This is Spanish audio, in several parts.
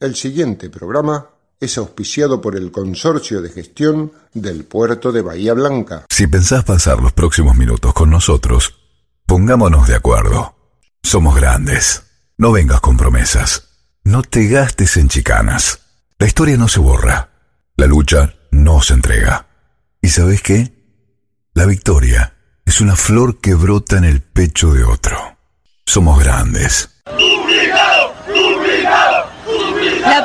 El siguiente programa es auspiciado por el Consorcio de Gestión del Puerto de Bahía Blanca. Si pensás pasar los próximos minutos con nosotros, pongámonos de acuerdo. Somos grandes. No vengas con promesas. No te gastes en chicanas. La historia no se borra. La lucha no se entrega. ¿Y sabes qué? La victoria es una flor que brota en el pecho de otro. Somos grandes. La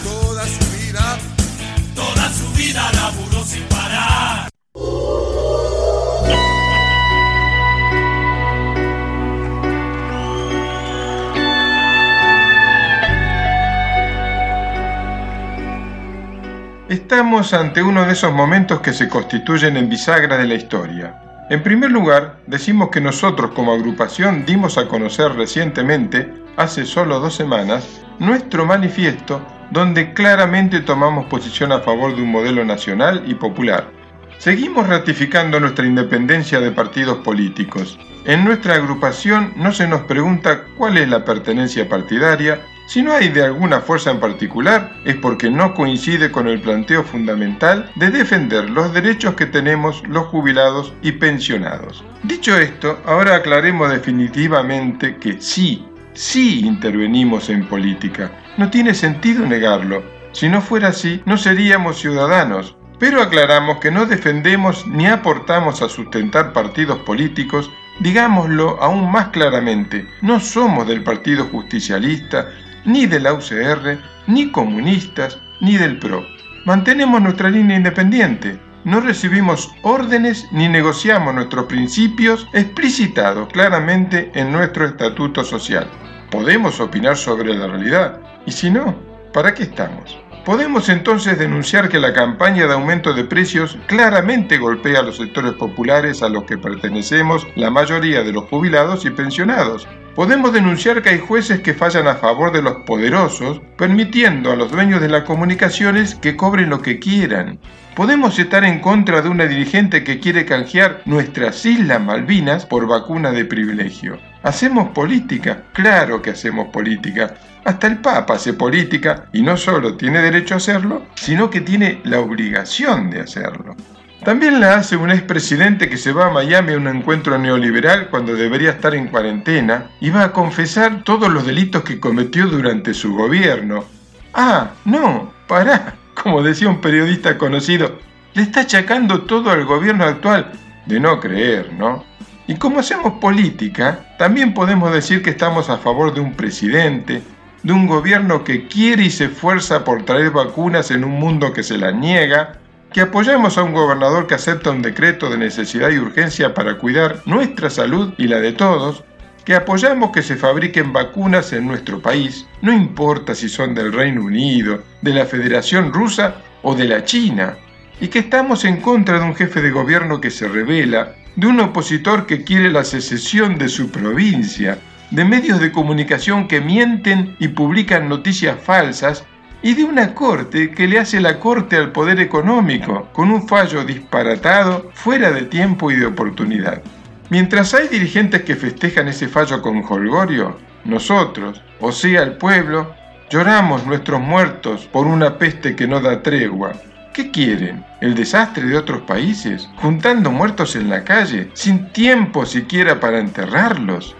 Estamos ante uno de esos momentos que se constituyen en bisagra de la historia. En primer lugar, decimos que nosotros como agrupación dimos a conocer recientemente, hace solo dos semanas, nuestro manifiesto donde claramente tomamos posición a favor de un modelo nacional y popular. Seguimos ratificando nuestra independencia de partidos políticos. En nuestra agrupación no se nos pregunta cuál es la pertenencia partidaria, si no hay de alguna fuerza en particular, es porque no coincide con el planteo fundamental de defender los derechos que tenemos los jubilados y pensionados. Dicho esto, ahora aclaremos definitivamente que sí, sí intervenimos en política. No tiene sentido negarlo. Si no fuera así, no seríamos ciudadanos. Pero aclaramos que no defendemos ni aportamos a sustentar partidos políticos Digámoslo aún más claramente, no somos del Partido Justicialista, ni de la UCR, ni comunistas, ni del PRO. Mantenemos nuestra línea independiente. No recibimos órdenes ni negociamos nuestros principios explicitados claramente en nuestro estatuto social. Podemos opinar sobre la realidad, y si no, ¿para qué estamos? Podemos entonces denunciar que la campaña de aumento de precios claramente golpea a los sectores populares a los que pertenecemos la mayoría de los jubilados y pensionados. Podemos denunciar que hay jueces que fallan a favor de los poderosos, permitiendo a los dueños de las comunicaciones que cobren lo que quieran. Podemos estar en contra de una dirigente que quiere canjear nuestras Islas Malvinas por vacuna de privilegio. ¿Hacemos política? Claro que hacemos política. Hasta el Papa hace política y no solo tiene derecho a hacerlo, sino que tiene la obligación de hacerlo. También la hace un expresidente que se va a Miami a un encuentro neoliberal cuando debería estar en cuarentena y va a confesar todos los delitos que cometió durante su gobierno. Ah, no, pará, como decía un periodista conocido, le está achacando todo al gobierno actual. De no creer, ¿no? Y como hacemos política, también podemos decir que estamos a favor de un presidente, de un gobierno que quiere y se esfuerza por traer vacunas en un mundo que se las niega, que apoyamos a un gobernador que acepta un decreto de necesidad y urgencia para cuidar nuestra salud y la de todos, que apoyamos que se fabriquen vacunas en nuestro país, no importa si son del Reino Unido, de la Federación Rusa o de la China, y que estamos en contra de un jefe de gobierno que se revela, de un opositor que quiere la secesión de su provincia, de medios de comunicación que mienten y publican noticias falsas y de una corte que le hace la corte al poder económico, con un fallo disparatado, fuera de tiempo y de oportunidad. Mientras hay dirigentes que festejan ese fallo con holgorio, nosotros, o sea el pueblo, lloramos nuestros muertos por una peste que no da tregua. ¿Qué quieren? ¿El desastre de otros países? ¿Juntando muertos en la calle, sin tiempo siquiera para enterrarlos?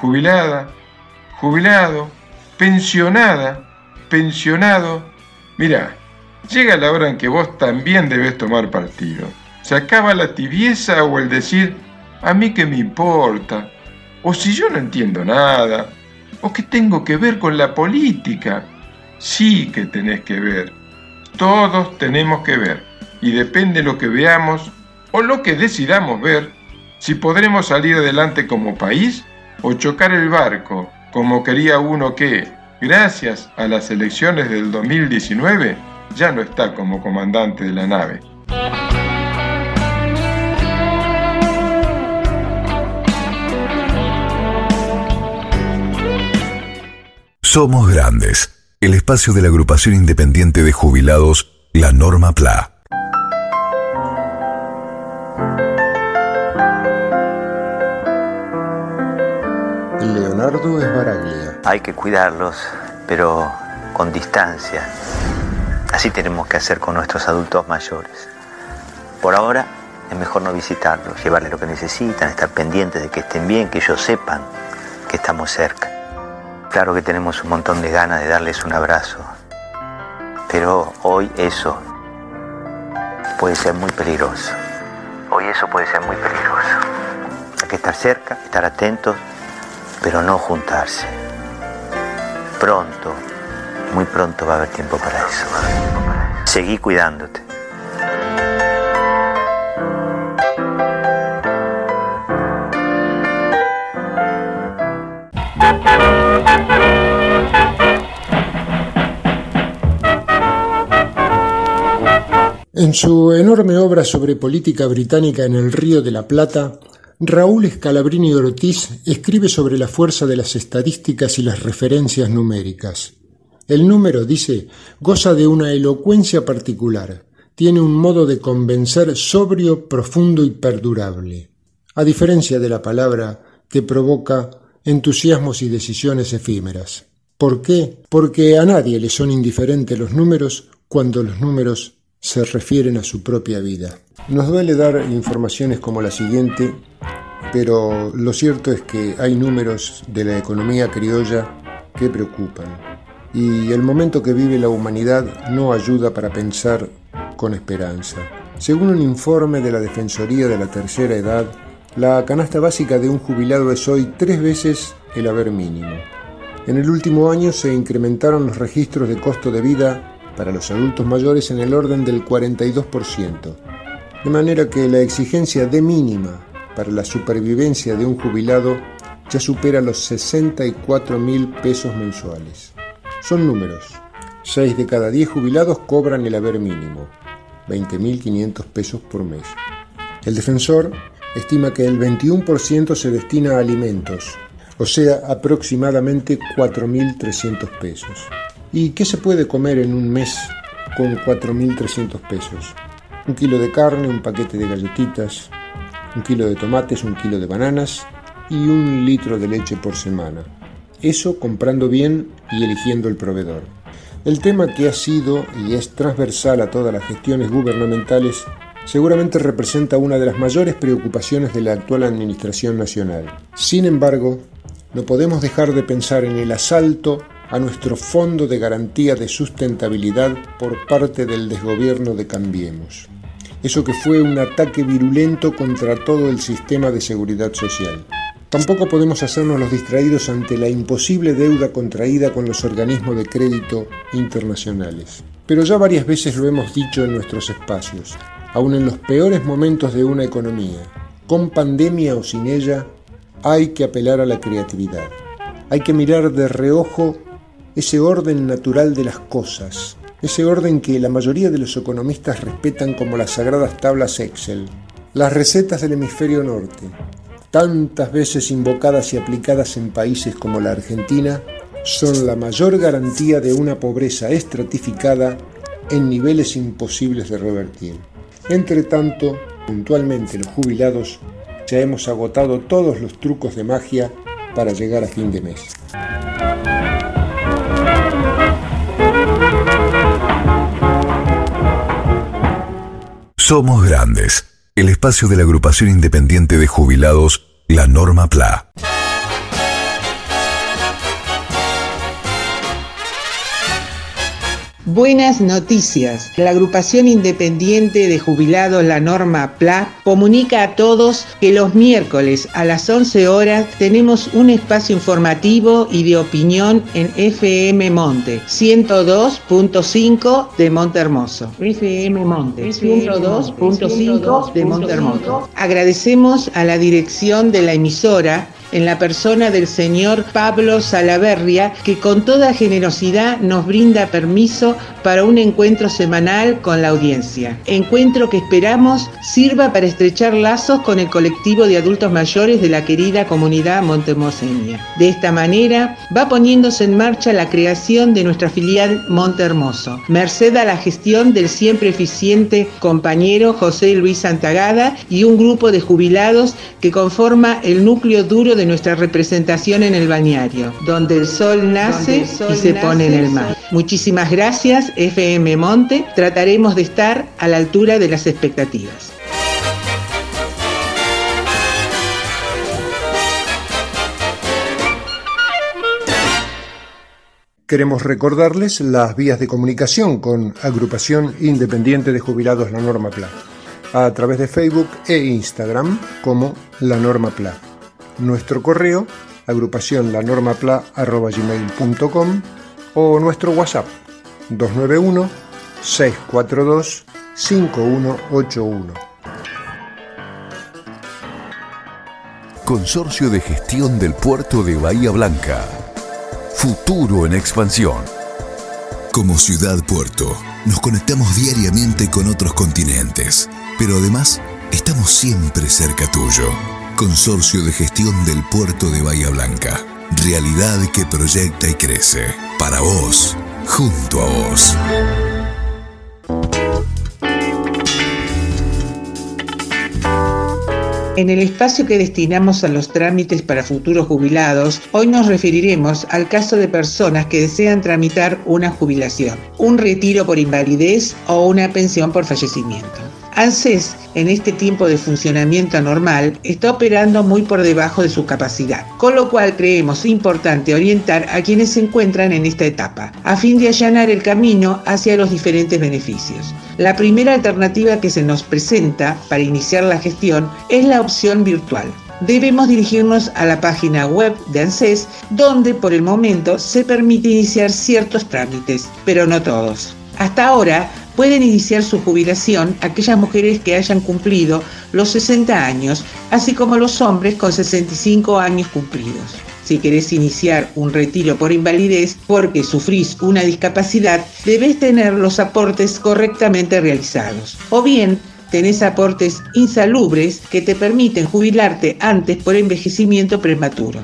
jubilada, jubilado, pensionada, pensionado. Mira, llega la hora en que vos también debes tomar partido. Se acaba la tibieza o el decir, a mí que me importa, o si yo no entiendo nada, o que tengo que ver con la política. Sí que tenés que ver. Todos tenemos que ver. Y depende lo que veamos o lo que decidamos ver, si podremos salir adelante como país o chocar el barco, como quería uno que, gracias a las elecciones del 2019, ya no está como comandante de la nave. Somos Grandes, el espacio de la agrupación independiente de jubilados, la Norma PLA. Leonardo Esbaraglia. Hay que cuidarlos, pero con distancia. Así tenemos que hacer con nuestros adultos mayores. Por ahora es mejor no visitarlos, llevarles lo que necesitan, estar pendientes de que estén bien, que ellos sepan que estamos cerca. Claro que tenemos un montón de ganas de darles un abrazo, pero hoy eso puede ser muy peligroso. Hoy eso puede ser muy peligroso. Hay que estar cerca, estar atentos, pero no juntarse. Pronto, muy pronto va a haber tiempo para eso. Seguí cuidándote. En su enorme obra sobre política británica en el Río de la Plata, Raúl Scalabrini Ortiz escribe sobre la fuerza de las estadísticas y las referencias numéricas. El número, dice, goza de una elocuencia particular, tiene un modo de convencer sobrio, profundo y perdurable, a diferencia de la palabra que provoca entusiasmos y decisiones efímeras. ¿Por qué? Porque a nadie le son indiferentes los números cuando los números se refieren a su propia vida. Nos duele dar informaciones como la siguiente, pero lo cierto es que hay números de la economía criolla que preocupan. Y el momento que vive la humanidad no ayuda para pensar con esperanza. Según un informe de la Defensoría de la Tercera Edad, la canasta básica de un jubilado es hoy tres veces el haber mínimo. En el último año se incrementaron los registros de costo de vida para los adultos mayores en el orden del 42%, de manera que la exigencia de mínima para la supervivencia de un jubilado ya supera los 64 mil pesos mensuales. Son números. 6 de cada 10 jubilados cobran el haber mínimo, 20.500 pesos por mes. El defensor estima que el 21% se destina a alimentos, o sea, aproximadamente 4.300 pesos. ¿Y qué se puede comer en un mes con 4.300 pesos? Un kilo de carne, un paquete de galletitas, un kilo de tomates, un kilo de bananas y un litro de leche por semana. Eso comprando bien y eligiendo el proveedor. El tema que ha sido y es transversal a todas las gestiones gubernamentales seguramente representa una de las mayores preocupaciones de la actual Administración Nacional. Sin embargo, no podemos dejar de pensar en el asalto a nuestro fondo de garantía de sustentabilidad por parte del desgobierno de Cambiemos. Eso que fue un ataque virulento contra todo el sistema de seguridad social. Tampoco podemos hacernos los distraídos ante la imposible deuda contraída con los organismos de crédito internacionales. Pero ya varias veces lo hemos dicho en nuestros espacios, aun en los peores momentos de una economía, con pandemia o sin ella, hay que apelar a la creatividad. Hay que mirar de reojo ese orden natural de las cosas, ese orden que la mayoría de los economistas respetan como las sagradas tablas Excel, las recetas del hemisferio norte, tantas veces invocadas y aplicadas en países como la Argentina, son la mayor garantía de una pobreza estratificada en niveles imposibles de revertir. Entre tanto, puntualmente los jubilados ya hemos agotado todos los trucos de magia para llegar a fin de mes. Somos Grandes, el espacio de la agrupación independiente de jubilados, la Norma PLA. Buenas noticias. La agrupación independiente de jubilados La Norma PLA comunica a todos que los miércoles a las 11 horas tenemos un espacio informativo y de opinión en FM Monte 102.5 de Monte Hermoso. FM Monte 102.5 de Monte Hermoso. Agradecemos a la dirección de la emisora en la persona del señor Pablo Salaverria, que con toda generosidad nos brinda permiso para un encuentro semanal con la audiencia. Encuentro que esperamos sirva para estrechar lazos con el colectivo de adultos mayores de la querida comunidad montemoseña. De esta manera va poniéndose en marcha la creación de nuestra filial Monte Hermoso, merced a la gestión del siempre eficiente compañero José Luis Santagada y un grupo de jubilados que conforma el núcleo duro de nuestra representación en el balneario, donde el sol nace y se pone en el mar. Muchísimas gracias, FM Monte. Trataremos de estar a la altura de las expectativas. Queremos recordarles las vías de comunicación con Agrupación Independiente de Jubilados La Norma PLA, a través de Facebook e Instagram como La Norma PLA. Nuestro correo, agrupación lanormapla.gmail.com o nuestro WhatsApp 291 642 5181. Consorcio de Gestión del Puerto de Bahía Blanca. Futuro en expansión. Como ciudad puerto, nos conectamos diariamente con otros continentes, pero además estamos siempre cerca tuyo. Consorcio de Gestión del Puerto de Bahía Blanca. Realidad que proyecta y crece. Para vos, junto a vos. En el espacio que destinamos a los trámites para futuros jubilados, hoy nos referiremos al caso de personas que desean tramitar una jubilación, un retiro por invalidez o una pensión por fallecimiento. ANSES, en este tiempo de funcionamiento anormal, está operando muy por debajo de su capacidad, con lo cual creemos importante orientar a quienes se encuentran en esta etapa, a fin de allanar el camino hacia los diferentes beneficios. La primera alternativa que se nos presenta para iniciar la gestión es la opción virtual. Debemos dirigirnos a la página web de ANSES, donde por el momento se permite iniciar ciertos trámites, pero no todos. Hasta ahora, pueden iniciar su jubilación aquellas mujeres que hayan cumplido los 60 años, así como los hombres con 65 años cumplidos. Si querés iniciar un retiro por invalidez porque sufrís una discapacidad, debes tener los aportes correctamente realizados. O bien, tenés aportes insalubres que te permiten jubilarte antes por envejecimiento prematuro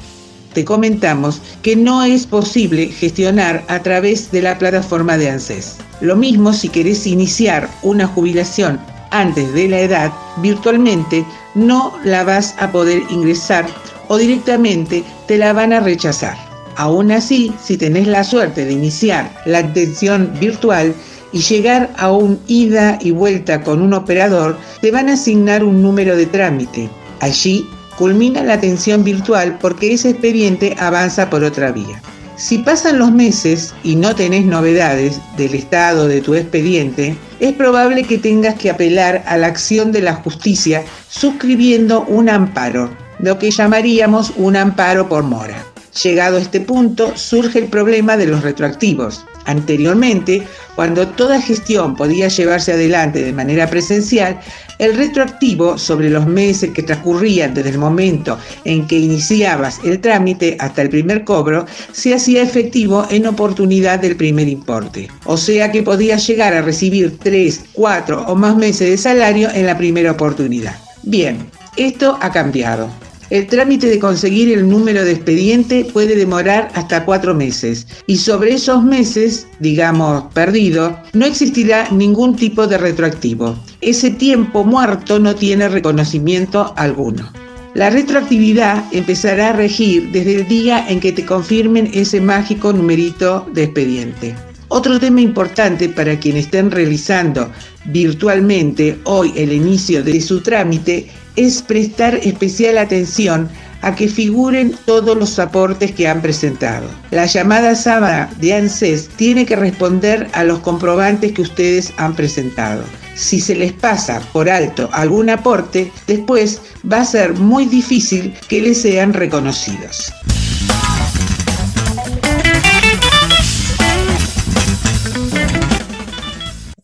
te comentamos que no es posible gestionar a través de la plataforma de ANSES. Lo mismo si querés iniciar una jubilación antes de la edad, virtualmente no la vas a poder ingresar o directamente te la van a rechazar. Aún así, si tenés la suerte de iniciar la atención virtual y llegar a un ida y vuelta con un operador, te van a asignar un número de trámite. Allí culmina la atención virtual porque ese expediente avanza por otra vía. Si pasan los meses y no tenés novedades del estado de tu expediente, es probable que tengas que apelar a la acción de la justicia suscribiendo un amparo, lo que llamaríamos un amparo por mora. Llegado a este punto, surge el problema de los retroactivos. Anteriormente, cuando toda gestión podía llevarse adelante de manera presencial, el retroactivo sobre los meses que transcurrían desde el momento en que iniciabas el trámite hasta el primer cobro se hacía efectivo en oportunidad del primer importe. O sea que podías llegar a recibir 3, 4 o más meses de salario en la primera oportunidad. Bien, esto ha cambiado. El trámite de conseguir el número de expediente puede demorar hasta cuatro meses y sobre esos meses, digamos, perdido, no existirá ningún tipo de retroactivo. Ese tiempo muerto no tiene reconocimiento alguno. La retroactividad empezará a regir desde el día en que te confirmen ese mágico numerito de expediente. Otro tema importante para quienes estén realizando virtualmente hoy el inicio de su trámite es prestar especial atención a que figuren todos los aportes que han presentado. La llamada sábana de ANSES tiene que responder a los comprobantes que ustedes han presentado. Si se les pasa por alto algún aporte, después va a ser muy difícil que les sean reconocidos.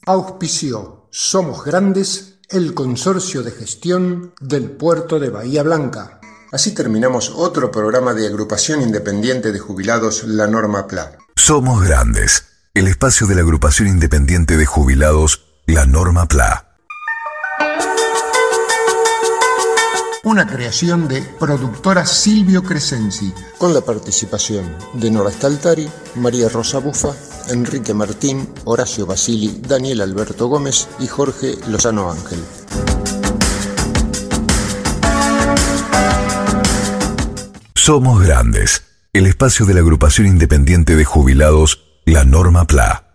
Auspicio Somos Grandes el Consorcio de Gestión del Puerto de Bahía Blanca. Así terminamos otro programa de agrupación independiente de jubilados La Norma PLA. Somos Grandes, el espacio de la agrupación independiente de jubilados La Norma PLA. Una creación de productora Silvio Crescenzi, con la participación de Nora Staltari, María Rosa Bufa, Enrique Martín, Horacio Basili, Daniel Alberto Gómez y Jorge Lozano Ángel. Somos Grandes, el espacio de la agrupación independiente de jubilados La Norma PLA.